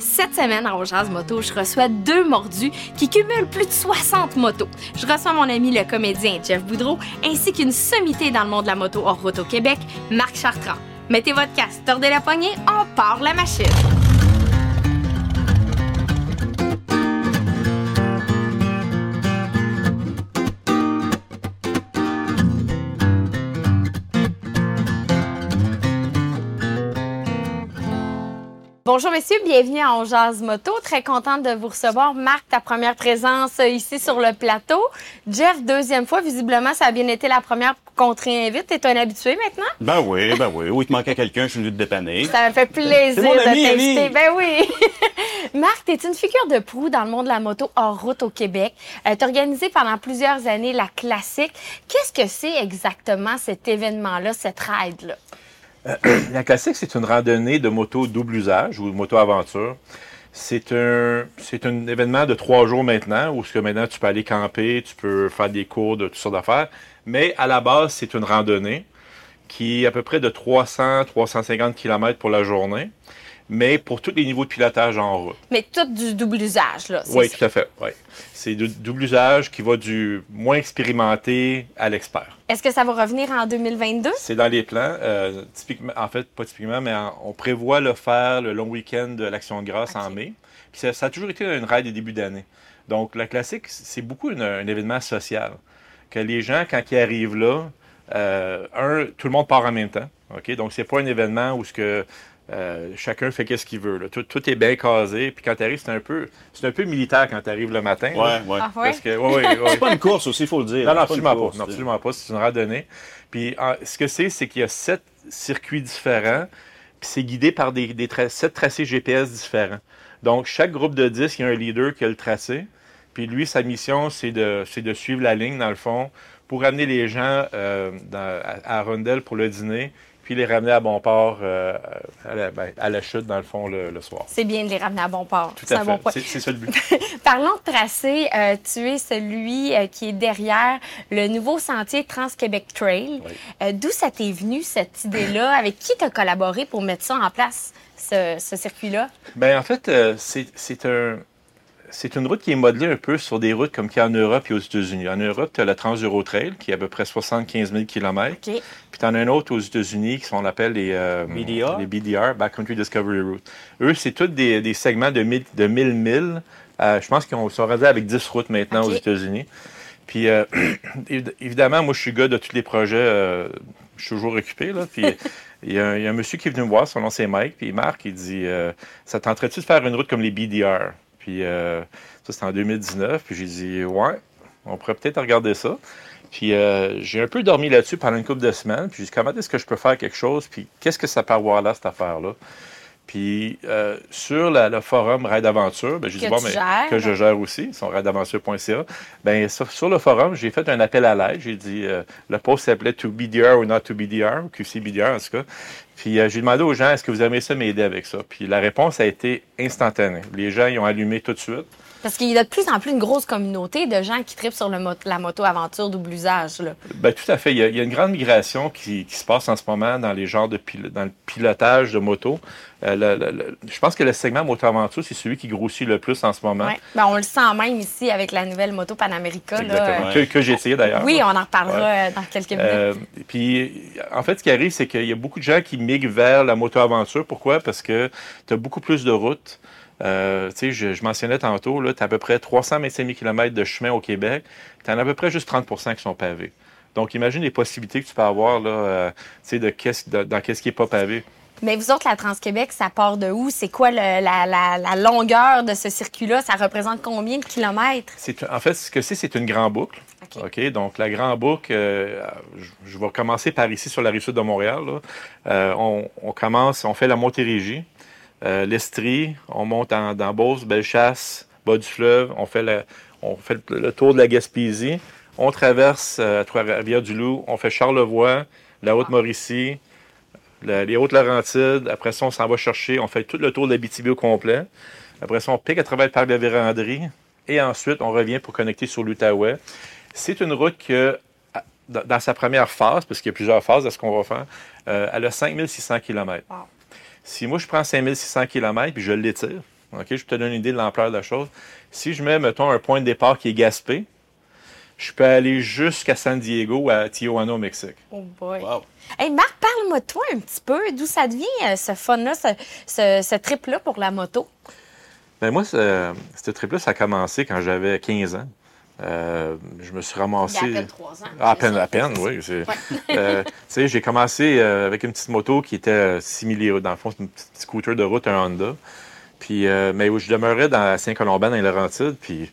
Cette semaine, à Jazz Moto, je reçois deux mordus qui cumulent plus de 60 motos. Je reçois mon ami le comédien Jeff Boudreau ainsi qu'une sommité dans le monde de la moto hors route au Québec, Marc Chartrand. Mettez votre casque, tordez la poignée, on part la machine! Bonjour messieurs, bienvenue à On Moto. Très contente de vous recevoir. Marc, ta première présence ici sur le plateau. Jeff, deuxième fois. Visiblement, ça a bien été la première qu'on te réinvite. T'es un habitué maintenant? Ben oui, ben oui. Oui, il te manquait quelqu'un, je suis venu te dépanner. Ça me fait plaisir de t'inviter. Ben oui. Marc, t'es une figure de proue dans le monde de la moto hors route au Québec. Euh, t'as organisé pendant plusieurs années la classique. Qu'est-ce que c'est exactement cet événement-là, cette ride-là? Euh, la classique, c'est une randonnée de moto double usage ou moto aventure. C'est un, c'est un événement de trois jours maintenant où ce que maintenant tu peux aller camper, tu peux faire des cours de toutes sortes d'affaires. Mais à la base, c'est une randonnée qui est à peu près de 300-350 km pour la journée mais pour tous les niveaux de pilotage en route. Mais tout du double usage, là. Oui, tout à fait. Oui. C'est du double usage qui va du moins expérimenté à l'expert. Est-ce que ça va revenir en 2022? C'est dans les plans. Euh, typiquement, en fait, pas typiquement, mais on prévoit le faire le long week-end de l'Action de grâce en mai. Puis ça, a toujours été une ride des débuts d'année. Donc, la classique, c'est beaucoup un événement social. Que les gens, quand ils arrivent là, euh, un, tout le monde part en même temps. OK? Donc, c'est pas un événement où ce que euh, chacun fait ce qu'il veut. Tout, est bien casé. Puis quand tu arrives, c'est un peu, c'est un peu militaire quand tu arrives le matin. Ouais, ouais. Ah, ouais? c'est pas une course aussi, il faut le dire. Non, non, absolument pas. non, absolument pas. C'est une randonnée. Puis ce que c'est, c'est qu'il y a sept circuits différents. Puis c'est guidé par des, sept tracés GPS différents. Donc chaque groupe de 10, il y a un leader qui a le tracé. Puis lui, sa mission, c'est de, de suivre la ligne, dans le fond, pour amener les gens euh, à, à pour le dîner puis les ramener à bon port euh, ben, à, la, chute, dans le fond, le, soir. C'est bien de les ramener à bon port. Tout à fait. C'est ça le but. Parlons de tracé. Euh, tu es celui euh, qui est derrière le nouveau sentier Trans-Québec Trail. D'où ça t'est venu, cette idée-là? Avec qui tu as collaboré pour mettre ça en place, ce, ce circuit-là? Bien, en fait, c'est un c'est une route qui est modelée un peu sur des routes comme qu'il y a en Europe et aux États-Unis. En Europe, tu as la Trans-Euro Trail, qui est à peu près 75 000 km. Puis tu en as un autre aux États-Unis qui sont, on appelle les, euh, BDR. les BDR, Backcountry Discovery Route. Eux, c'est tous des, segments de 1000 de 1000 milles. Euh, je pense qu'ils sont rendus avec 10 routes maintenant aux États-Unis. Puis, euh, évidemment, moi, je suis gars de tous les projets. je suis toujours occupé. Là, puis, il y, a un, monsieur qui est venu me voir, son nom c'est Mike, puis Marc, il dit Ça tenterait-tu de faire une route comme les BDR puis euh, ça, c'était en 2019. Puis j'ai dit, ouais, on pourrait peut-être regarder ça. Puis euh, j'ai un peu dormi là-dessus pendant une couple de semaines. Puis j'ai dit, comment est-ce que je peux faire quelque chose? Puis qu'est-ce que ça peut avoir là, cette affaire-là? Puis euh, sur le forum Raid Aventure, ben, j'ai dit, bon, mais, que je gère aussi, son raidaventure.ca. Ben, sur, le forum, j'ai fait un appel à l'aide. J'ai dit, le post s'appelait To BDR ou Not To BDR, ou QC BDR en tout cas. Puis euh, j'ai demandé aux gens, est-ce que vous aimeriez ça m'aider avec ça? Puis la réponse a été instantanée. Les gens, ils ont allumé tout de suite. Parce qu'il y a de plus en plus une grosse communauté de gens qui tripent sur la moto-aventure double usage. Bien, tout à fait. Il y, a, une grande migration qui, se passe en ce moment dans les genres de dans le pilotage de moto. Euh, je pense que le segment moto-aventure, c'est celui qui grossit le plus en ce moment. Oui. Ben, on le sent même ici avec la nouvelle moto Panamérica. Exactement. Que, j'ai essayé d'ailleurs. Oui, on en reparlera euh, dans quelques minutes. Euh, puis, en fait, ce qui arrive, c'est qu'il y a beaucoup de gens qui migrent vers la moto-aventure. Pourquoi? Parce que tu as beaucoup plus de routes. Euh, je, mentionnais tantôt, tu as à peu près 325 000 km de chemin au Québec. Tu en as à peu près juste 30% qui sont pavés. Donc, imagine les possibilités que tu peux avoir là, euh, de, de, dans qu'est-ce qui n'est pas pavé. Mais vous autres, la Trans-Québec, ça part de où? C'est quoi la, longueur de ce circuit-là? Ça représente combien de kilomètres? En fait, ce que c'est, c'est une grande boucle. OK. Donc, la grande boucle, euh, je, vais commencer par ici sur la rive sud de Montréal. on, on, commence, on fait la Montérégie. Euh, l'Estrie, on monte en, dans Beauce, Bellechasse, bas du fleuve, on fait, le, tour de la Gaspésie, on traverse euh, Trois-Rivières-du-Loup, on fait Charlevoix, la Haute-Mauricie, les Hautes-Laurentides. Après ça, on s'en va chercher, on fait tout le tour de l'Abitibi au complet. Après ça, on pique à travers le parc de la Vérandrie. Et ensuite, on revient pour connecter sur l'Outaouais. C'est une route que, dans sa première phase, parce qu'il y a plusieurs phases à ce qu'on va faire, euh, elle a 5600 km. Si moi, je prends 5600 km puis je l'étire, OK, je te donne une idée de l'ampleur de la chose. Si je mets, mettons, un point de départ qui est Gaspé, je peux aller jusqu'à San Diego, à Tijuana, au Mexique. Oh boy. Wow. Hey Marc, parle-moi de toi un petit peu. D'où ça devient euh, ce fun-là, ce, ce- ce trip-là pour la moto? Ben moi, ce, ce trip-là, ça a commencé quand j'avais 15 ans. Euh, je me suis ramassé. Il y a à peine trois ans. Ah, à peine, ça. à peine, oui. Ouais. Euh, tu sais, j'ai commencé euh, avec une petite moto qui était similée, dans le fond, c'est une petite scooter de route, un Honda. Puis, euh, mais où je demeurais dans Saint-Colomban, dans les Laurentides. Puis,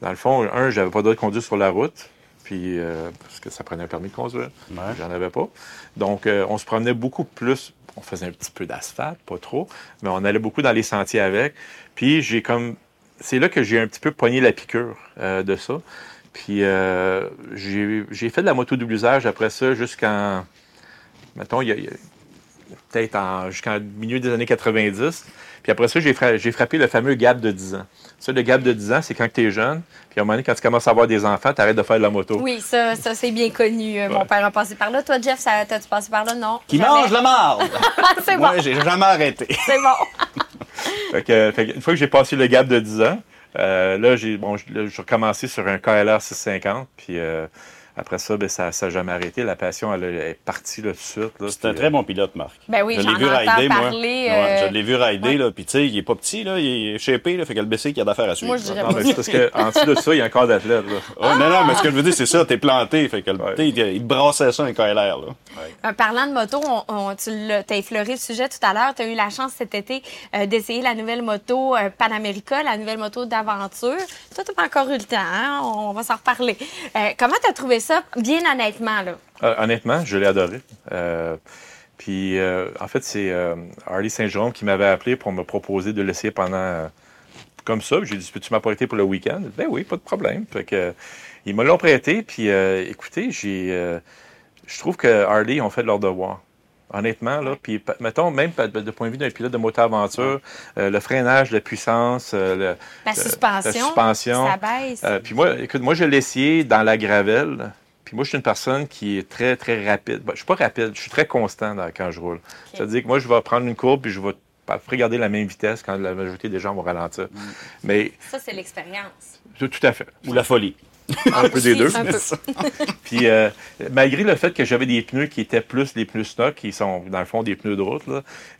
dans le fond, un, j'avais pas le droit de conduire sur la route. Puis, euh, parce que ça prenait un permis de conduire. Ouais. J'en avais pas. Donc, euh, on se promenait beaucoup plus. On faisait un petit peu d'asphalte, pas trop, mais on allait beaucoup dans les sentiers avec. Puis, j'ai comme. C'est là que j'ai un petit peu pogné la piqûre euh, de ça. Puis, euh, j'ai fait de la moto double usage après ça jusqu'en. Mettons, il y a, a- peut-être en- jusqu'en milieu des années 90. Puis après ça, j'ai fra- j'ai frappé le fameux gap de 10 ans. Ça, le gap de 10 ans, c'est quand tu es jeune. Puis à un moment donné, quand tu commences à avoir des enfants, tu arrêtes de faire de la moto. Oui, ça, ça c'est bien connu. Euh, Mon père a passé par là. Toi, Jeff, ça- t'as-tu passé par là? Non. Qui Jamais. mange la marde! Ah, c'est bon, Moi, j'ai jamais arrêté. c'est bon. Fait que, fait que une fois que j'ai passé le gap de 10 ans, euh, là, j'ai bon, recommencé sur un KLR 650. Puis euh, après ça, ben, ça n'a jamais arrêté. La passion, elle, est partie là, tout de suite. là. C'est un très bon pilote, Marc. Ben oui, je l'ai vu rider, moi. parler, Ouais, euh, je l'ai vu rider, ouais. là. Puis, tu sais, il est pas petit, là. Il est shapé, là. Fait que le BC, il y a d'affaires à suivre. Moi, je dirais euh, non, mais c'est parce qu'en dessous de ça, il y a un corps d'athlète. là. Ouais, non, non, mais ce que je veux dire, c'est ça. T'es planté. Fait que Ouais. il, il brassait ça, un KLR, là. Euh, parlant de moto, on, on- tu l'as- as effleuré le sujet tout à l'heure. Tu as eu la chance cet été euh, d'essayer la nouvelle moto euh, Panamérica, la nouvelle moto d'aventure. Toi, tu pas encore eu le temps, hein? on va s'en reparler. Euh, comment tu as trouvé ça, bien honnêtement? Là? Euh, honnêtement, je l'ai adoré. Euh, puis, euh, en fait, c'est euh, Harley Saint-Jérôme qui m'avait appelé pour me proposer de l'essayer pendant. comme ça. J'ai dit, peux-tu m'apprêter pour le week-end? Ben oui, pas de problème. Fait que, ils me l'ont prêté. Puis, écoutez, j'ai, je trouve que Harley ont fait leur devoir. Honnêtement, là. Puis, mettons, même de point de vue d'un pilote de moto-aventure, euh, le freinage, la puissance, euh, le- La suspension. la suspension. Ça baisse. euh, puis moi, écoute, moi, je l'ai essayé dans la gravelle. Puis moi, je suis une personne qui est très, très rapide. Ben, je suis pas rapide, je suis très constant dans- quand je roule. C'est-à-dire que moi, je vais prendre une courbe puis je vais pas garder la même vitesse quand la majorité des gens vont ralentir. Mais Ça, c'est l'expérience. tout, tout à fait. Ou la folie. Un peu des deux. Puis euh, malgré le fait que j'avais des pneus qui étaient plus les pneus stock, qui sont dans le fond des pneus de route,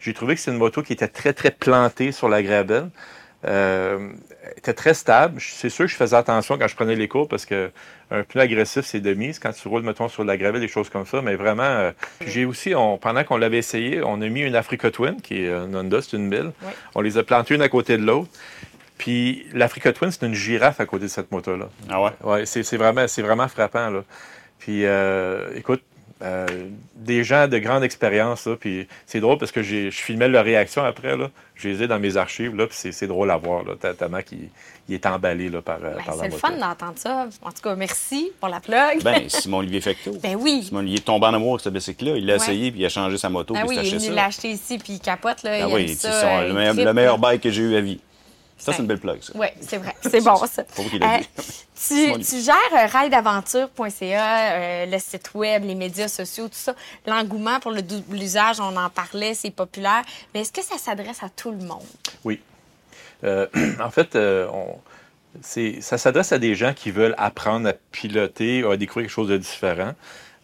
j'ai trouvé que c'est une moto qui était très, très plantée sur la gravelle. Euh, était très stable. C'est sûr que je faisais attention quand je prenais les cours parce que un pneu agressif, c'est de mise quand tu roules, mettons, sur la gravelle, des choses comme ça. Mais vraiment, euh, j'ai aussi, on- pendant qu'on l'avait essayé, on a mis une Africa Twin, qui est une Honda, c'est une mille. Oui. On les a plantées une à côté de l'autre. Puis l'Africa Twin, c'est une girafe à côté de cette moto-là. Ah ouais? Ouais, c'est c'est vraiment, c'est vraiment frappant. Là. Puis, euh, écoute, euh, des gens de grande expérience, là, puis c'est drôle parce que j'ai- je filmais leur réaction après, là. Je les ai dans mes archives, là, puis c'est- c'est drôle à voir, là, tellement qu'il il est emballé là, par, euh, Ben, par la c'est le moto. fun d'entendre ça. En tout cas, merci pour la plug. Ben, Simon-Olivier Fecteau. Ben oui. Simon-Olivier est tombé en amour avec ce bicycle-là. Il l'a Ouais. essayé, puis il a changé sa moto, Ah puis oui, il il est acheté ici, puis il capote. Là, Ah il oui, ça, son- euh, le, il meilleur, le meilleur bike que j'ai eu à vie. Ça, c'est une belle plug, ça. Oui, c'est vrai. C'est bon, ça. Dit. tu, gères euh, rideaventure.ca, euh, le site web, les médias sociaux, tout ça. L'engouement pour le double usage, on en parlait, c'est populaire. Mais est-ce que ça s'adresse à tout le monde? Oui. Euh, en fait, euh, on- ça s'adresse à des gens qui veulent apprendre à piloter ou à découvrir quelque chose de différent.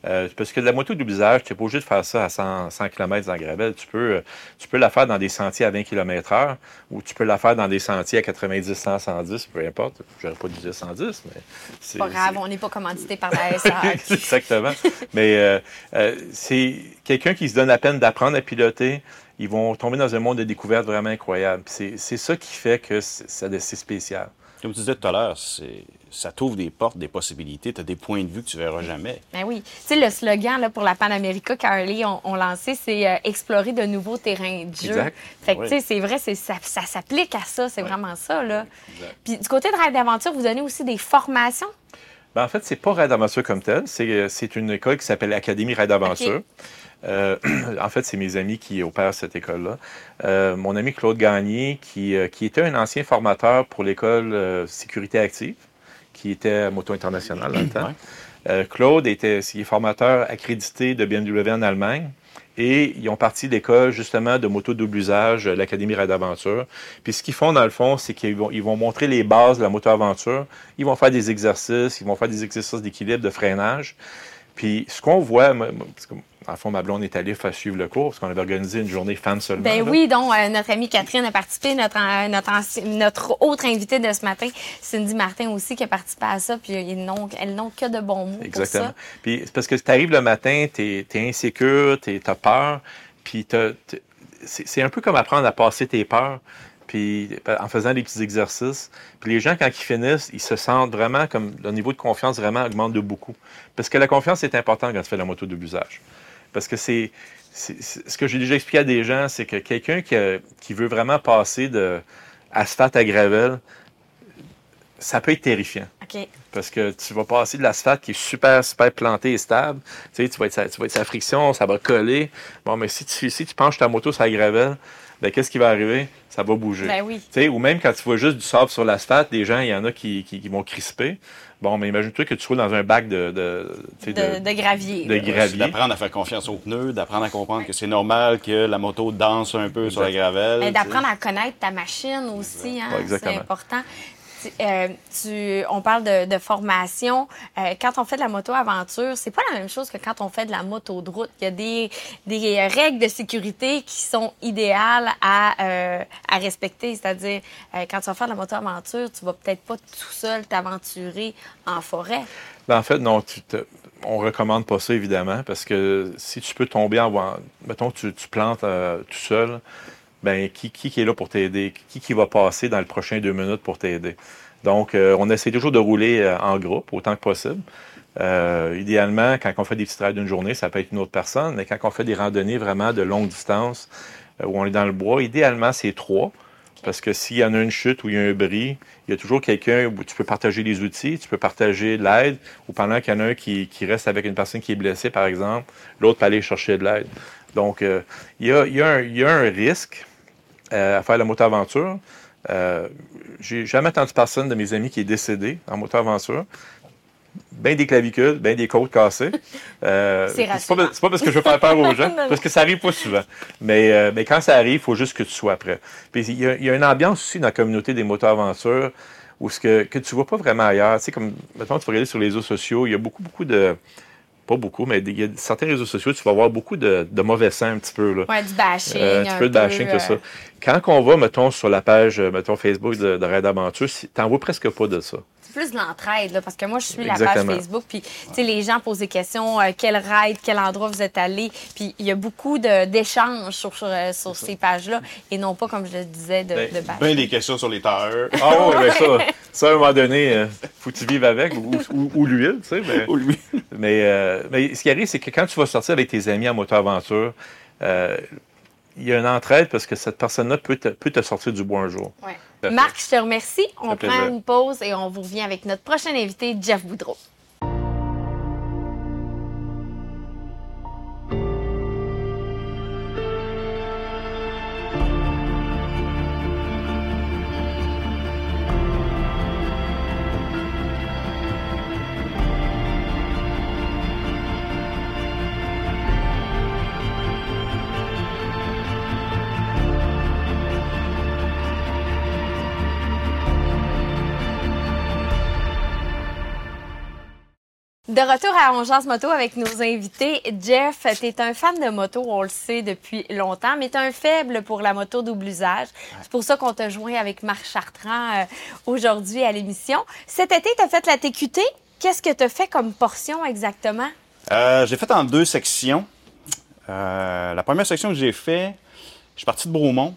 Euh, parce que de la moto double usage, tu n'es pas obligé de faire ça à 100, 100 km dans la gravelle. Tu peux, euh, tu peux la faire dans des sentiers à 20 km/h ou tu peux la faire dans des sentiers à 90, 100, 110, peu importe. J'aurais pas dû dire 110, mais c'est. Pas grave, on n'est pas commandité par la SAQ. Exactement. Mais euh, euh, c'est quelqu'un qui se donne la peine d'apprendre à piloter. Ils vont tomber dans un monde de découverte vraiment incroyable. C'est c'est ça qui fait que c'est spécial. Comme tu disais tout à l'heure, c'est- ça t'ouvre des portes, des possibilités. Tu as des points de vue que tu verras jamais. Ben oui. Tu sais, le slogan là, pour la Panamérica qu'Harley ont, ont lancé, c'est euh, explorer de nouveaux terrains de jeu. Exact. Fait que, Oui. tu sais, c'est vrai, c'est- ça, ça s'applique à ça. C'est vraiment ça, là. Exact. Puis du côté de Ride d'Aventure, vous donnez aussi des formations? Ben, en fait, c'est pas Raid Aventure comme tel. C'est euh, c'est une école qui s'appelle Académie Raid Aventure. OK. Euh, en fait, c'est mes amis qui opèrent cette école-là. Euh, mon ami Claude Gagné, qui, euh, qui était un ancien formateur pour l'école euh, Sécurité Active, qui était Moto International dans le temps. Ouais. Euh, Claude était il est formateur accrédité de BMW en Allemagne. Et ils ont parti d'école, justement, de moto double usage, euh, l'Académie Ride Aventure. Puis ce qu'ils font, dans le fond, c'est qu'ils vont, ils vont montrer les bases de la moto aventure. Ils vont faire des exercices, ils vont faire des exercices d'équilibre, de freinage. Puis ce qu'on voit, moi, le fond, ma blonde est allée faire suivre le cours parce qu'on avait organisé une journée fan seulement. Ben là. oui, donc euh, notre amie Catherine a participé, notre, euh, notre, autre invitée de ce matin, Cindy Martin aussi, qui a participé à ça, puis ils n'ont, elles n'ont que de bons mots Exactement. pour ça. Puis c'est parce que tu arrives le matin, tu es, insécure, tu as peur, puis c'est un peu comme apprendre à passer tes peurs, puis en faisant des petits exercices. Puis les gens, quand ils finissent, ils se sentent vraiment comme le niveau de confiance vraiment augmente de beaucoup. Parce que la confiance est importante quand tu fais la moto de usage. Parce que c'est. Ce que j'ai déjà expliqué à des gens, c'est que quelqu'un qui, veut vraiment passer de asphalte à gravel, ça peut être terrifiant. Parce que tu vas passer de l'asphalte qui est super, super planté et stable. Tu sais, tu vas être sa, tu vas être sa friction, ça va coller. Bon, mais si tu, si tu penches ta moto sur la gravelle, ben, qu'est-ce qui va arriver? Ça va bouger. Ben oui. Tu sais, ou même quand tu vois juste du sable sur l'asphalte, des gens, il y en a qui, qui, qui vont crisper. Bon, mais imagine-toi que tu roules dans un bac de, de, De, de gravier. de gravier. D'apprendre à faire confiance aux pneus, d'apprendre à comprendre que c'est normal que la moto danse un peu sur la gravelle. Sais. d'apprendre à connaître ta machine aussi, hein, c'est important. Euh, on parle de, formation. Euh, quand on fait de la moto-aventure, c'est pas la même chose que quand on fait de la moto de route. Il y a des, règles de sécurité qui sont idéales à, euh, respecter. C'est-à-dire, quand tu vas faire de la moto-aventure, tu vas peut-être pas tout seul t'aventurer en forêt. Ben, en fait, non, on recommande pas ça, évidemment, parce que si tu peux tomber en... Mettons, tu, tu plantes tout seul, ben qui, qui, qui est là pour t'aider? Qui, qui va passer dans le prochain deux minutes pour t'aider? Donc, euh, on essaie toujours de rouler euh, en groupe, autant que possible. Euh, idéalement, quand on fait des petits trails d'une journée, ça peut être une autre personne, mais quand on fait des randonnées vraiment de longue distance, où on est dans le bois, idéalement, c'est trois. Parce que s'il y en a une chute ou il y a un bris, il y a toujours quelqu'un où tu peux partager les outils, tu peux partager de l'aide, ou pendant qu'il y en a un qui, qui reste avec une personne qui est blessée, par exemple, l'autre peut aller chercher de l'aide. Donc, euh, il, y a, il y a un, il y a un risque euh, à faire la moto-aventure. Euh, J'ai jamais entendu personne de mes amis qui est décédé en moto-aventure. Bien des clavicules, bien des côtes cassées. Euh, C'est pas, pas parce que je veux faire peur aux gens, parce que ça arrive pas souvent. Mais, mais quand ça arrive, il faut juste que tu sois prêt. Puis il y, a, il y a une ambiance aussi dans la communauté des moto-aventures où ce que, que tu vois pas vraiment ailleurs. Tu sais, comme, maintenant, tu vas regarder sur les réseaux sociaux, il y a beaucoup, beaucoup de. Pas beaucoup, mais il y a certains réseaux sociaux, tu vas voir beaucoup de, de mauvais sang un petit peu. Là. Ouais, du bashing. Euh, un petit un peu de bashing, tout ça. Quand on va, mettons, sur la page, euh, mettons, Facebook de, de Raid Aventure, t'en vois presque pas de ça. C'est plus de l'entraide, là, parce que moi, je suis la page Facebook, puis, tu sais, les gens posent des questions, euh, quel ride, quel endroit vous êtes allé, puis il y a beaucoup de- d'échanges sur, sur, euh, sur ces pages-là, et non pas, comme je le disais, de, Ben, de. Ben des questions sur les tailleurs. Ah oui, mais ça, ça, à un moment donné, euh, faut que tu vives avec, ou, ou- ou l'huile, tu sais. Mais, Ou lui. mais, euh, mais ce qui arrive, c'est que quand tu vas sortir avec tes amis en moto-aventure, euh, il y a une entraide parce que cette personne-là peut te, peut te sortir du bois un jour. Ouais. Marc, je te remercie. On prend plaisir. une pause et on vous revient avec notre prochain invité, Jeff Boudreau. De retour à Ongeance Moto avec nos invités. Jeff, tu es un fan de moto, on le sait depuis longtemps, mais tu as un faible pour la moto double usage. C'est pour ça qu'on t'a joint avec Marc Chartrand euh, aujourd'hui à l'émission. Cet été, tu as fait la TQT. Qu'est-ce que tu as fait comme portion exactement? Euh, j'ai fait en deux sections. Euh, la première section que j'ai fait, je suis parti de Bromont.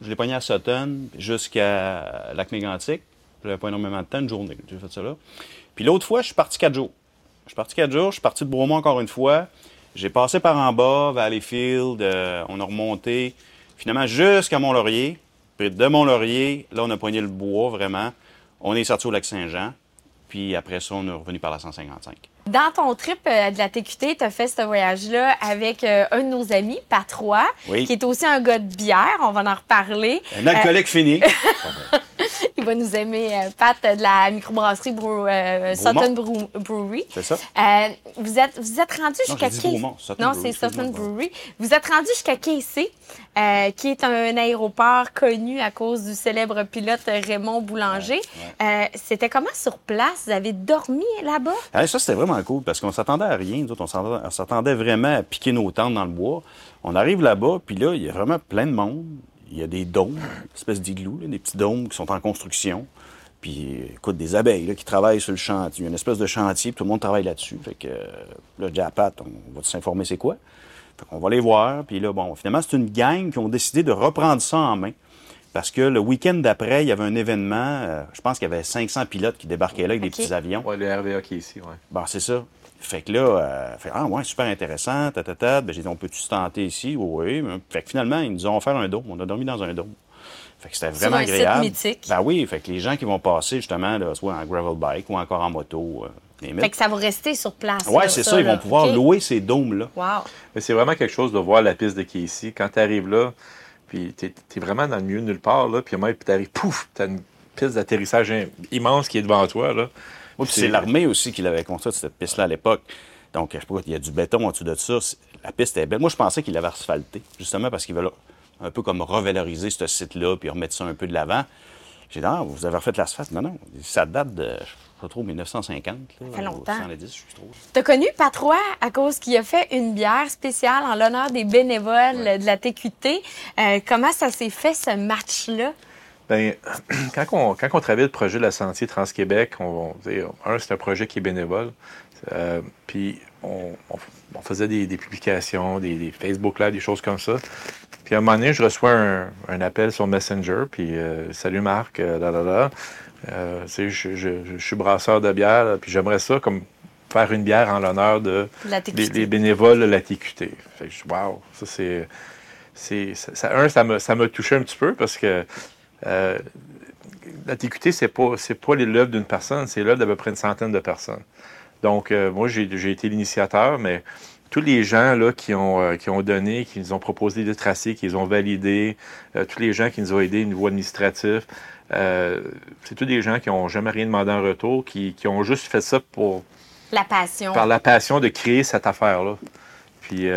Je l'ai pogné à Sutton jusqu'à Lac-Mégantic. J'avais pas énormément de temps, une journée. J'ai fait ça là. Puis l'autre fois, je suis parti quatre jours. Je suis parti quatre jours, je suis parti de Bromont encore une fois. J'ai passé par en bas, Valleyfield, euh, on a remonté finalement jusqu'à Mont-Laurier. Puis de Mont-Laurier, là, on a poigné le bois vraiment. On est sorti au lac Saint-Jean. Puis après ça, on est revenu par la 155. Dans ton trip euh, de la TQT, tu as fait ce voyage-là avec euh, un de nos amis, Patrois, Oui. qui est aussi un gars de bière. On va en reparler. Un alcoolique fini. Il va nous aimer, euh, Pat, de la microbrasserie Brew, euh, Sutton Brew- Brewery. C'est ça. Euh, vous, êtes, vous êtes rendu jusqu'à Non, c'est Sutton. Brewery. Vous êtes rendu jusqu'à euh, qui est un aéroport connu à cause du célèbre pilote Raymond Boulanger. C'était comment sur place? Vous avez dormi là-bas? Ah, ça, c'était vraiment cool parce qu'on s'attendait à rien. Nous autres, on s'attendait vraiment à piquer nos tentes dans le bois. On arrive là-bas, puis là, il y a vraiment plein de monde. Il y a des dômes, une espèce d'igloo, là, des petits dômes qui sont en construction. Puis, écoute, des abeilles là, qui travaillent sur le chantier. Il y a une espèce de chantier, puis tout le monde travaille là-dessus. Fait que, euh, là, je dis à Pat, on va s'informer c'est quoi? Fait qu'on va les voir. Puis là, bon, finalement, c'est une gang qui ont décidé de reprendre ça en main. Parce que le week-end d'après, il y avait un événement. euh, je pense qu'il y avait 500 pilotes qui débarquaient là avec des petits avions. Ouais, le RVA qui est ici, ouais. Bon, c'est ça. Fait que là, euh, fait, ah ouais, super intéressant, ta, ta, ta. Ben, j'ai dit, on peut-tu se tenter ici? Oui, oui. Fait que finalement, ils nous ont offert un dôme. On a dormi dans un dôme. Fait que c'était vraiment un site agréable. mythique. Ben oui, fait que les gens qui vont passer, justement, là, soit en gravel bike ou encore en moto, euh, Fait que ça va rester sur place. Ouais, là, c'est ça, ils vont pouvoir louer ces dômes-là. Wow. Mais c'est vraiment quelque chose de voir la piste de Casey. Quand tu arrives là, puis tu es, vraiment dans le milieu de nulle part, là, puis même, tu arrives, pouf, tu as une piste d'atterrissage im- immense qui est devant toi. Là. Oui, c'est l'armée aussi qui l'avait construite, cette piste-là, à l'époque. Donc, je sais pas, il y a du béton en dessous de ça. La piste est belle. Moi, je pensais qu'il l'avait asphalté, justement parce qu'ils veulent un peu comme revaloriser ce site-là puis remettre ça un peu de l'avant. J'ai dit, ah, vous avez refait l'asphalte? Non, non, ça date de, je sais pas trop, 1950. Là, Ça fait longtemps. 70, je suis trop. T'as connu Patrois à cause qu'il a fait une bière spéciale en l'honneur des bénévoles de la TQT. Euh, comment ça s'est fait, ce match-là? Ben, quand, on, quand on travaillait le projet de la Sentier Trans-Québec, on, un, c'est un projet qui est bénévole. Euh, puis on, faisait des, des publications, des, des Facebook Live, des choses comme ça. Puis à un moment donné, je reçois un, un appel sur Messenger, puis euh, Salut Marc, euh, là, là, là. Euh, tu sais, je, je- je suis brasseur de bière, là, puis j'aimerais ça comme faire une bière en l'honneur de des, bénévoles de la TQT. Fait que je wow, ça c'est. ça, ça- un, ça m'a touché un petit peu parce que euh, la TQT, c'est pas, l'œuvre d'une personne, c'est l'œuvre d'à peu près une centaine de personnes. Donc, euh, moi, j'ai j'ai été l'initiateur, mais tous les gens là, qui, ont, euh, qui ont donné, qui nous ont proposé des tracés, qui les ont validés, euh, tous les gens qui nous ont aidés au niveau administratif, c'est tous des gens qui n'ont jamais rien demandé en retour, qui, qui ont juste fait ça pour, La passion. par la passion de créer cette affaire-là. Puis,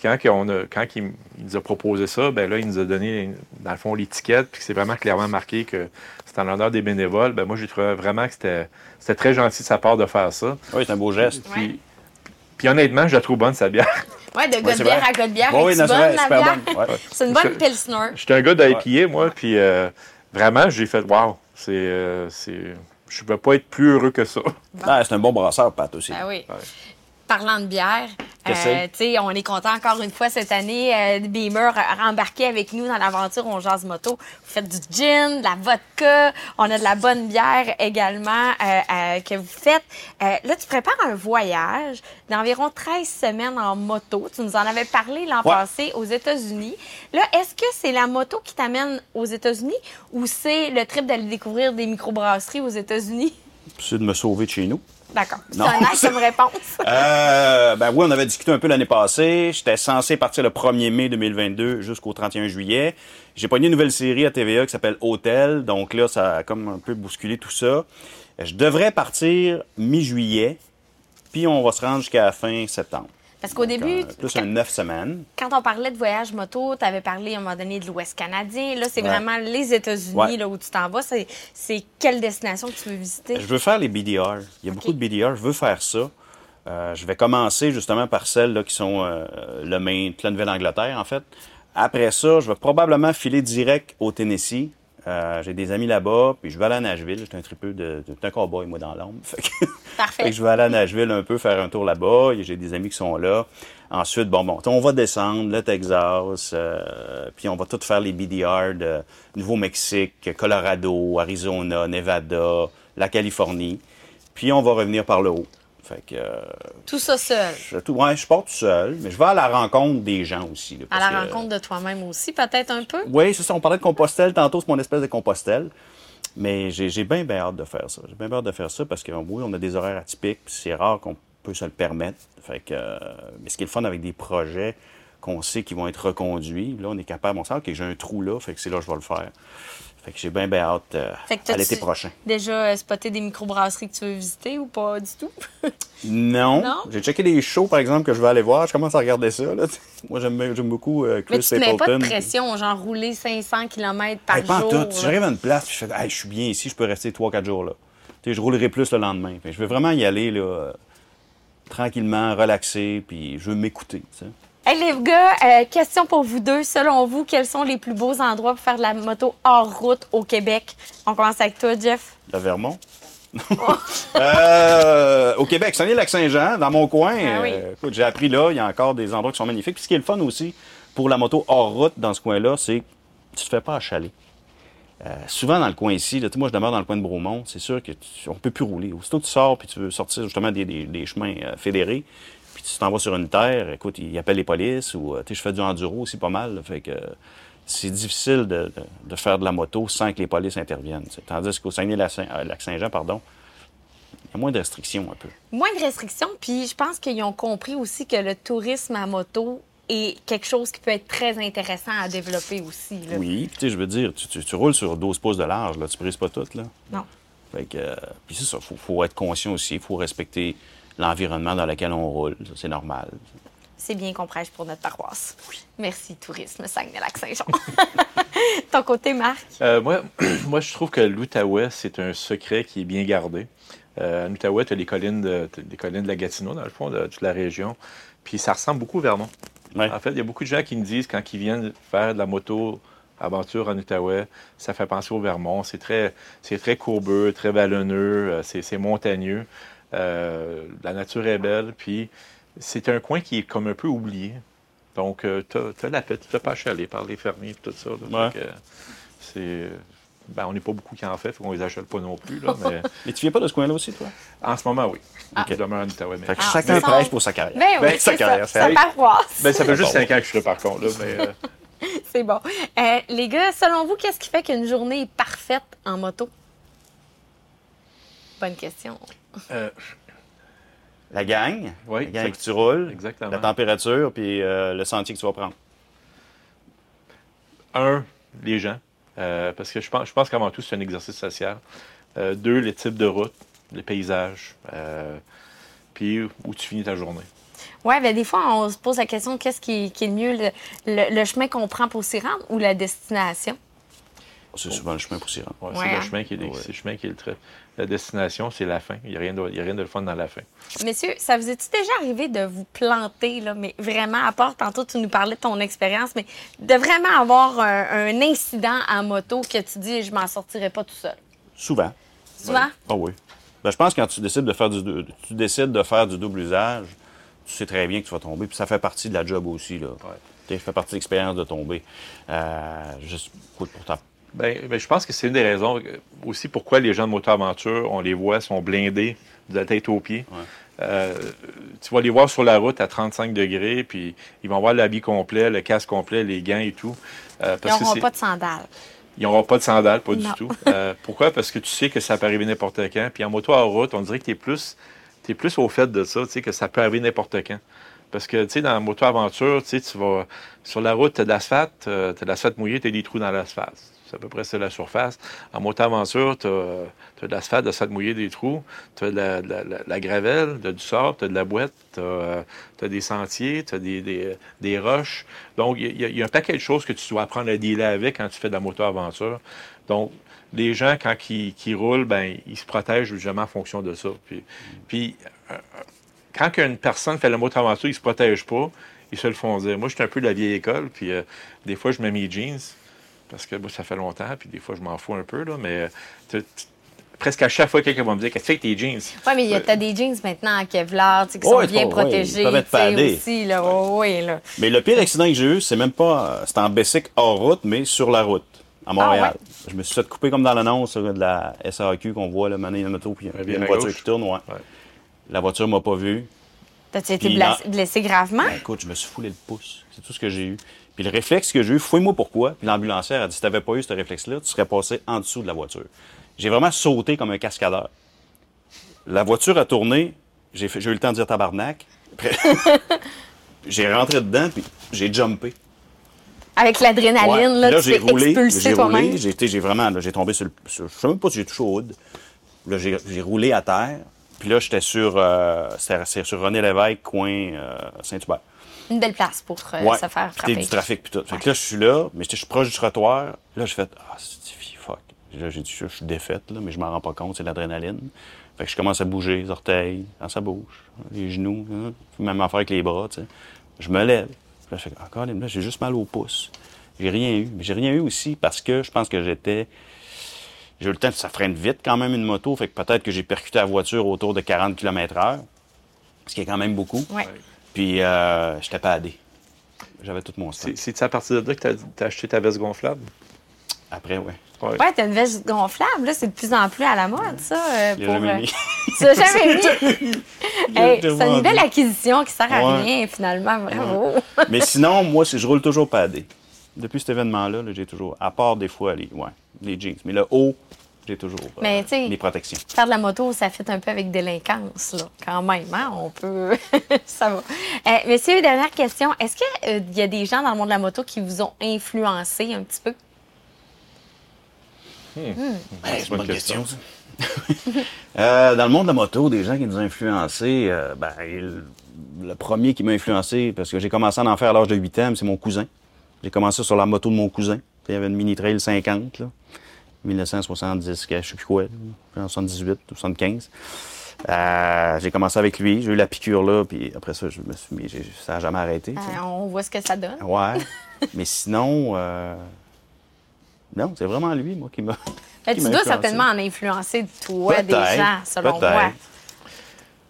puis quand, on a, quand il nous a proposé ça, ben là, il nous a donné, dans le fond, l'étiquette, puis c'est vraiment clairement marqué que c'est en l'honneur des bénévoles. Ben moi, j'ai trouvé vraiment que c'était, c'était très gentil de sa part de faire ça. Oui, c'est un beau geste. Ouais. Puis, puis honnêtement, je la trouve bonne, sa bière. Ouais, de Ouais, bière à gars de bière. Oui, oui, est-tu non, c'est bonne, la bière? bonne. Ouais. C'est une bonne pilsner. J'étais un gars d'IPA, moi, puis euh, vraiment, j'ai fait « wow, c'est, euh, c'est, je ne peux pas être plus heureux que ça ». Ah, c'est un bon brasseur, Pat, aussi. Ben oui. Ouais. Parlant de bière, euh, on est content encore une fois cette année. Euh, Beamer a embarqué avec nous dans l'aventure On Jase Moto. Vous faites du gin, de la vodka, on a de la bonne bière également euh, euh, que vous faites. Là, tu prépares un voyage d'environ 13 semaines en moto. Tu nous en avais parlé l'an Ouais. passé aux États-Unis. Là, est-ce que c'est la moto qui t'amène aux États-Unis ou c'est le trip d'aller découvrir des microbrasseries aux États-Unis? C'est de me sauver de chez nous. D'accord. C'est honnête comme réponse. Euh, ben oui, on avait discuté un peu l'année passée. J'étais censé partir le 1er mai 2022 jusqu'au 31 juillet. J'ai pogné une nouvelle série à TVA qui s'appelle Hôtel. Donc là, ça a comme un peu bousculé tout ça. Je devrais partir mi-juillet. Puis on va se rendre jusqu'à la fin septembre. Parce qu'au début, Euh, plus un neuf semaines. quand on parlait de voyage moto, tu avais parlé à un moment donné de l'Ouest canadien. Là, c'est Ouais. vraiment les États-Unis Ouais. là, où tu t'en vas. C'est, quelle destination que tu veux visiter? Je veux faire les BDR. Il y a beaucoup de BDR. Je veux faire ça. Euh, je vais commencer justement par celles là, qui sont euh, le Maine, la Nouvelle-Angleterre, en fait. Après ça, je vais probablement filer direct au Tennessee. Euh, j'ai des amis là-bas, puis je vais aller à Nashville. J'étais un tripeux de, de, d'un cowboy, moi, dans l'ombre. Parfait. fait que je vais aller à Nashville un peu, faire un tour là-bas. J'ai des amis qui sont là. Ensuite, bon, bon, on va descendre, le Texas, euh, puis on va tout faire les BDR de Nouveau-Mexique, Colorado, Arizona, Nevada, la Californie. Puis on va revenir par le haut. Fait que, euh, Tout ça seul. je, tout, ouais, je pars tout seul, mais je vais à la rencontre des gens aussi. là, À la que- rencontre de toi-même aussi, peut-être un peu? oui, c'est ça. On parlait de Compostelle tantôt, c'est mon espèce de Compostelle. Mais j'ai bien, bien hâte de faire ça. J'ai bien hâte de faire ça parce que, oui, on a des horaires atypiques, puis c'est rare qu'on peut se le permettre. Fait que, euh, mais ce qui est le fun avec des projets qu'on sait qu'ils vont être reconduits, là, on est capable, on sent que j'ai un trou là, fait que c'est là que je vais le faire. Fait que j'ai bien, bien hâte euh, Fait que à l'été prochain. Déjà euh, spoté des microbrasseries que tu veux visiter ou pas du tout? Non. Non? J'ai checké des shows, par exemple, que je vais aller voir. Je commence à regarder ça. Là. Moi, j'aime beaucoup euh, Mais Chris tu te mets pas de Stapleton. pression, genre rouler 500 km par Hey, pas en jour. tout. Si j'arrive à une place puis je fais Hey, je suis bien ici, je peux rester 3-4 jours là. Tu je roulerai plus le lendemain. Je veux vraiment y aller là, euh, tranquillement, relaxer, puis je veux m'écouter. Hey les gars, euh, question pour vous deux. Selon vous, quels sont les plus beaux endroits pour faire de la moto hors route au Québec? On commence avec toi, Jeff. Le Vermont. Euh, au Québec, Saguenay-Lac-Saint-Jean, dans mon coin. Ah oui. euh, écoute, j'ai appris là, il y a encore des endroits qui sont magnifiques. Puis ce qui est le fun aussi pour la moto hors route dans ce coin-là, c'est que tu te fais pas achaler. Euh, souvent dans le coin ici, là, moi je demeure dans le coin de Bromont, c'est sûr que tu, on peut plus rouler. Aussitôt que tu sors puis tu veux sortir justement des, des- des chemins fédérés, puis tu t'en vas sur une terre, écoute, ils appellent les polices ou euh, tu sais, je fais du enduro aussi pas mal, là, fait que euh, c'est difficile de, faire de la moto sans que les polices interviennent. Tandis qu'au Saguenay-Lac-Saint-Jean, pardon, il y a moins de restrictions un peu. Moins de restrictions, puis je pense qu'ils ont compris aussi que le tourisme à moto est quelque chose qui peut être très intéressant à développer aussi. là. Oui, tu sais, je veux dire, tu, tu- tu roules sur 12 pouces de large, là, tu brises pas tout, là. Non. Fait que, euh, puis c'est ça, faut, faut être conscient aussi, il faut respecter l'environnement dans lequel on roule, c'est normal. C'est bien qu'on prêche pour notre paroisse. Merci, Tourisme Saguenay-Lac-Saint-Jean. Ton côté, Marc? Euh, moi, moi, je trouve que l'Outaouais, c'est un secret qui est bien gardé. Euh, en Outaouais, tu as les collines de, les collines de la Gatineau, dans le fond, de toute la région. Puis ça ressemble beaucoup au Vermont. Ouais. En fait, il y a beaucoup de gens qui me disent, quand ils viennent faire de la moto aventure en Outaouais, ça fait penser au Vermont. C'est très, c'est très courbeux, très vallonneux, euh, c'est, c'est montagneux. Euh, la nature est belle, puis c'est un coin qui est comme un peu oublié. Donc, tu as, la paix, tu te fais pas chaler par les fermiers et tout ça. là. Ouais. C'est... Ben, on n'est pas beaucoup qui en fait, fait qu'on les achète pas non plus. Là, mais Mais tu viens pas de ce coin-là aussi, toi? en ce moment, oui. Ok. Je demeure en Outaouais. Mais... Fait que Ah, chacun son- prêche pour sa carrière. Ben oui, Ben, c'est sa ça, carrière, sa c'est- paroisse. Ben, ça fait juste Bon. 5 ans que je suis là, par contre. Là, mais, euh, C'est bon. Euh, les gars, selon vous, qu'est-ce qui fait qu'une journée est parfaite en moto? Bonne question. euh, La gang, Oui, la gang c'est- que tu roules, exactement. la température, puis euh, le sentier que tu vas prendre. un, les gens, euh, parce que je pense, je pense qu'avant tout, c'est un exercice social. Euh, deux, les types de routes, les paysages, euh, puis où tu finis ta journée. Ouais, ben des fois, on se pose la question qu'est-ce qui, qui est le mieux, le, le- le chemin qu'on prend pour s'y rendre ou la destination? C'est souvent le chemin pour s'y rendre. Ouais, Ouais, c'est hein? le chemin qui est, Ouais. le chemin qui est le trait. La destination, c'est la fin. Il n'y a, rien de- il y a rien de le fun dans la fin. Messieurs, ça vous est-il déjà arrivé de vous planter, là, mais vraiment, à part tantôt, tu nous parlais de ton expérience, mais de vraiment avoir un, un incident en moto que tu dis, je m'en sortirai pas tout seul? Souvent. Souvent? Ah oui. Ben, je pense que quand tu décides de faire du, tu décides de faire du double usage, tu sais très bien que tu vas tomber. Puis ça fait partie de la job aussi. Là. Ça fait partie de l'expérience de tomber. Euh, juste écoute, pour ta... Ben, ben, je pense que c'est une des raisons euh, aussi pourquoi les gens de moto-aventure, on les voit, sont blindés de la tête aux pieds. Ouais. Euh, tu vas les voir sur la route à 35 degrés, puis ils vont avoir l'habit complet, le casque complet, les gants et tout. Euh, Ils parce n'auront pas de sandales. Ils n'auront pas de sandales, pas Non. du tout. Euh, pourquoi? Parce que tu sais que ça peut arriver n'importe quand. Puis en moto à route, on dirait que tu es plus, t'es plus au fait de ça, tu sais, que ça peut arriver n'importe quand. Parce que, tu sais, dans la moto-aventure, tu sais, tu vas... Sur la route, tu as de l'asphalte, tu as de l'asphalte mouillé, tu as des trous dans l'asphalte. C'est à peu près ça la surface. En moto-aventure, tu as, de l'asphalte, de l'asphalte mouillé, des trous. Tu as de la, de la- gravelle, tu as du sable, tu as de la boîte, tu as, des sentiers, tu as des, des- des roches. Donc, il y, a- un paquet de choses que tu dois apprendre à dealer avec quand tu fais de la moto-aventure. Donc, les gens, quand ils, roulent, ben, ils se protègent justement en fonction de ça. Puis, puis euh, quand une personne fait la moto-aventure, il ne se protège pas, ils se le font dire. Moi, je suis un peu de la vieille école, puis euh, des fois, je mets mes jeans, parce que moi, ça fait longtemps, puis des fois, je m'en fous un peu, là, mais euh, tu- tu- presque à chaque fois, quelqu'un va me dire Qu'est-ce que tu fais avec tes jeans? Oui, mais il y a, t'as des jeans maintenant en Kevlar, tu sais, qui sont Ouais, bien ouais, protégés. ils peuvent être tu aussi, là. Ouais, ouais, là. Mais le pire accident que j'ai eu, c'est même pas. euh, C'était en Bessic hors route, mais sur la route, à Montréal. Je me suis fait couper comme dans l'annonce de la SAQ qu'on voit, là, maintenant, il y a une auto, puis il y a bien une voiture gauche. qui tourne, ouais. Ouais. La voiture m'a pas vu. T'as-tu été blessé, gravement? Ben, écoute, je me suis foulé le pouce. C'est tout ce que j'ai eu. Puis le réflexe que j'ai eu, fouille-moi pourquoi. Puis l'ambulancière a dit si t'avais pas eu ce réflexe-là, tu serais passé en dessous de la voiture. J'ai vraiment sauté comme un cascadeur. La voiture a tourné. J'ai eu le temps de dire tabarnak. J'ai rentré dedans, puis j'ai jumpé. Avec l'adrénaline, Ouais. là, Puis tu j'ai t'es roulé, expulsé toi-même. roulé, j'ai vraiment, là, j'ai tombé sur le, sur- je sais même pas si j'ai touché au hood. Là, j'ai roulé à terre. Puis là, j'étais sur, euh, sur René Lévesque, coin euh, Saint-Hubert. Une belle place pour euh, Ouais. se faire frapper. du trafic puis tout. Fait que là, je suis là, mais je suis proche du trottoir. Là, j'ai fait, ah, c'est fuck. Là, j'ai dit, je suis défaite, là, mais je m'en rends pas compte, c'est de l'adrénaline. Fait que je commence à bouger les orteils, quand ça bouge, les genoux, hein, même affaire avec les bras, tu sais. Je me lève. Là, je fais, encore, là, j'ai juste mal au pouce. J'ai rien eu. Mais j'ai rien eu aussi parce que je pense que j'étais. J'ai eu le temps, ça freine vite quand même une moto, fait que peut-être que j'ai percuté la voiture autour de 40 km/h, ce qui est quand même beaucoup. Ouais. Puis euh, j'étais pas adé. J'avais tout mon stock. C'est- à partir de là que tu as, acheté ta veste gonflable? Après, ouais. Ouais. Ouais, t'as une veste gonflable, là, c'est de plus en plus à la mode, ça. euh, pour, jamais euh, mis. Tu l'as jamais mis? Hey, c'est une belle acquisition qui sert à Ouais. rien, finalement. Bravo. Mais sinon, moi, je roule toujours pas adé. Depuis cet événement-là, là, j'ai toujours, à part des fois les, ouais, les jeans. Mais le haut, j'ai toujours euh, Mais, les protections. Faire de la moto, ça fait un peu avec délinquance, là, quand même. Hein? On peut. ça va. Euh, messieurs, dernière question. Est-ce qu'il y a des gens dans le monde de la moto qui vous ont influencé un petit peu? Ouais, c'est une bonne question. question, ça. Euh, dans le monde de la moto, des gens qui nous ont influencés, euh, ben, il- le premier qui m'a influencé, parce que j'ai commencé à en faire à l'âge de 8 ans, c'est mon cousin. J'ai commencé sur la moto de mon cousin. Il y avait une Mini Trail 50, là, 1970, je sais plus quoi, là, 78, 75. Euh, j'ai commencé avec lui, j'ai eu la piqûre là, puis après ça, je me suis mis, j'ai- ça n'a jamais arrêté. Euh, on voit ce que ça donne. Ouais. Mais sinon, euh, non, c'est vraiment lui, moi, qui m'a. Mais qui tu m'a dois influencé. certainement en influencer, toi, des gens, selon peut-être. moi.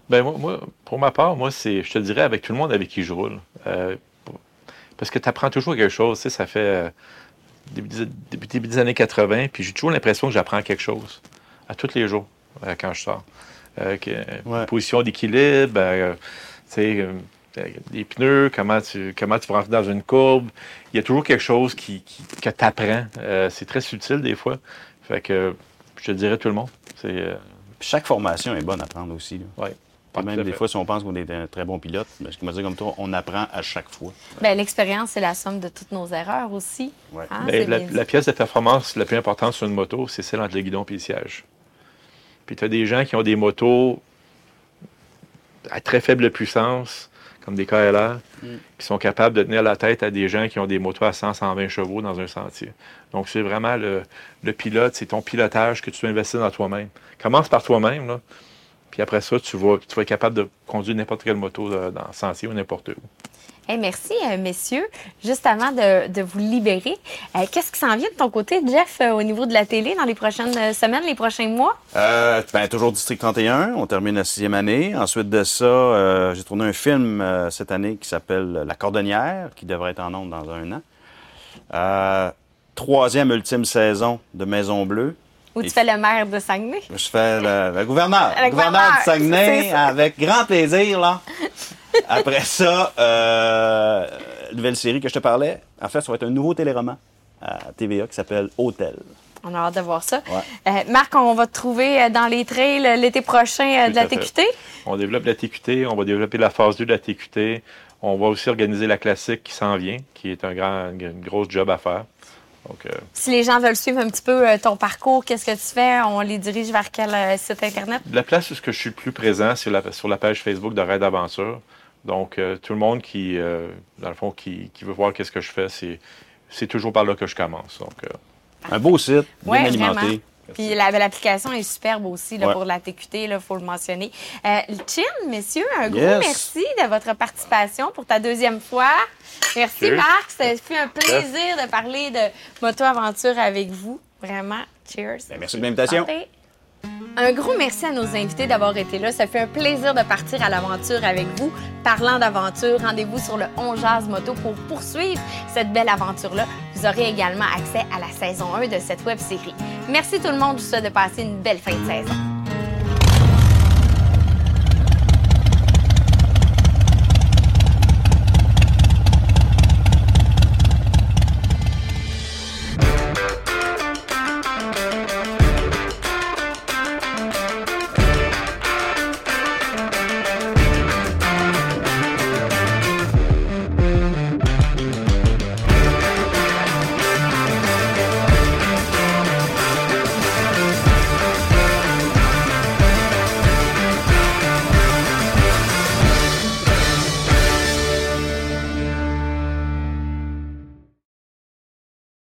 Ben moi, moi, pour ma part, moi, c'est, je te dirais avec tout le monde avec qui je roule. Parce que tu apprends toujours quelque chose. Tu sais, ça fait euh, début, des- début- début des années 80, puis j'ai toujours l'impression que j'apprends quelque chose à tous les jours euh, quand je sors. Euh, que- Ouais. Position d'équilibre, tu sais, les pneus, comment tu, comment tu vas rentrer dans une courbe. Il y a toujours quelque chose qui, qui- que tu apprends. c'est très subtil des fois. Fait que je te dirais tout le monde. C'est, chaque formation est bonne à prendre aussi. là. Même des fois, si on pense qu'on est un très bon pilote, mais ce qui m'a dit comme toi, on apprend à chaque fois. Ben, L'expérience, c'est la somme de toutes nos erreurs aussi. Ouais. Hein, Ben, la, pièce de performance la plus importante sur une moto, c'est celle entre le guidon et le siège. Puis tu as des gens qui ont des motos à très faible puissance, comme des KLR, qui sont capables de tenir la tête à des gens qui ont des motos à 100-120 chevaux dans un sentier. Donc, c'est vraiment le, le pilote, c'est ton pilotage que tu dois investir dans toi-même. Commence par toi-même, là. Puis après ça, tu vas, tu vas être capable de conduire n'importe quelle moto euh, dans le sentier ou n'importe où. Hey, merci, euh, messieurs. Juste avant de, de vous libérer, euh, qu'est-ce qui s'en vient de ton côté, Jeff, euh, au niveau de la télé dans les prochaines semaines, les prochains mois? Euh, ben, toujours District 31, on termine la sixième année. Ensuite de ça, euh, j'ai tourné un film euh, cette année qui s'appelle La Cordonnière, qui devrait être en ondes dans un an. Euh, troisième ultime saison de Maison Bleue. Où tu Et- fais le maire de Saguenay? Je fais le, le gouverneur. Le gouverneur, de Saguenay, avec grand plaisir, là. Après ça, euh, nouvelle série que je te parlais. En fait, ça va être un nouveau téléroman à TVA qui s'appelle Hôtel. On a hâte de voir ça. Ouais. Euh, Marc, on va te trouver euh, dans les trails l'été prochain Tout de la fait. TQT. On développe la TQT, on va développer la phase 2 de la TQT. On va aussi organiser la classique qui s'en vient, qui est un grand, une grosse job à faire. Donc, euh, Si les gens veulent suivre un petit peu euh, ton parcours, qu'est-ce que tu fais? On les dirige vers quel euh, site Internet? la place où je suis le plus présent, c'est la- sur la page Facebook de Raid Aventure. Donc, euh, tout le monde qui, euh, dans le fond, qui, qui veut voir qu'est-ce que je fais, c'est, c'est toujours par là que je commence. Donc, euh, Un beau site, bien Ouais, alimenté. vraiment. Puis la- l'application est superbe aussi là, Ouais. pour la TQT, il faut le mentionner. Euh, Chin, messieurs, un gros Yes. merci de votre participation pour ta deuxième fois. Merci Cheers. Marc, ça fait un plaisir de parler de moto-aventure avec vous. Vraiment, cheers. Ben, merci de l'invitation. Un gros merci à nos invités d'avoir été là. Ça fait un plaisir de partir à l'aventure avec vous. Parlant d'aventure, rendez-vous sur le On Jazz Moto pour poursuivre cette belle aventure-là. Vous aurez également accès à la saison 1 de cette web série. Merci tout le monde. Je vous souhaite de passer une belle fin de saison.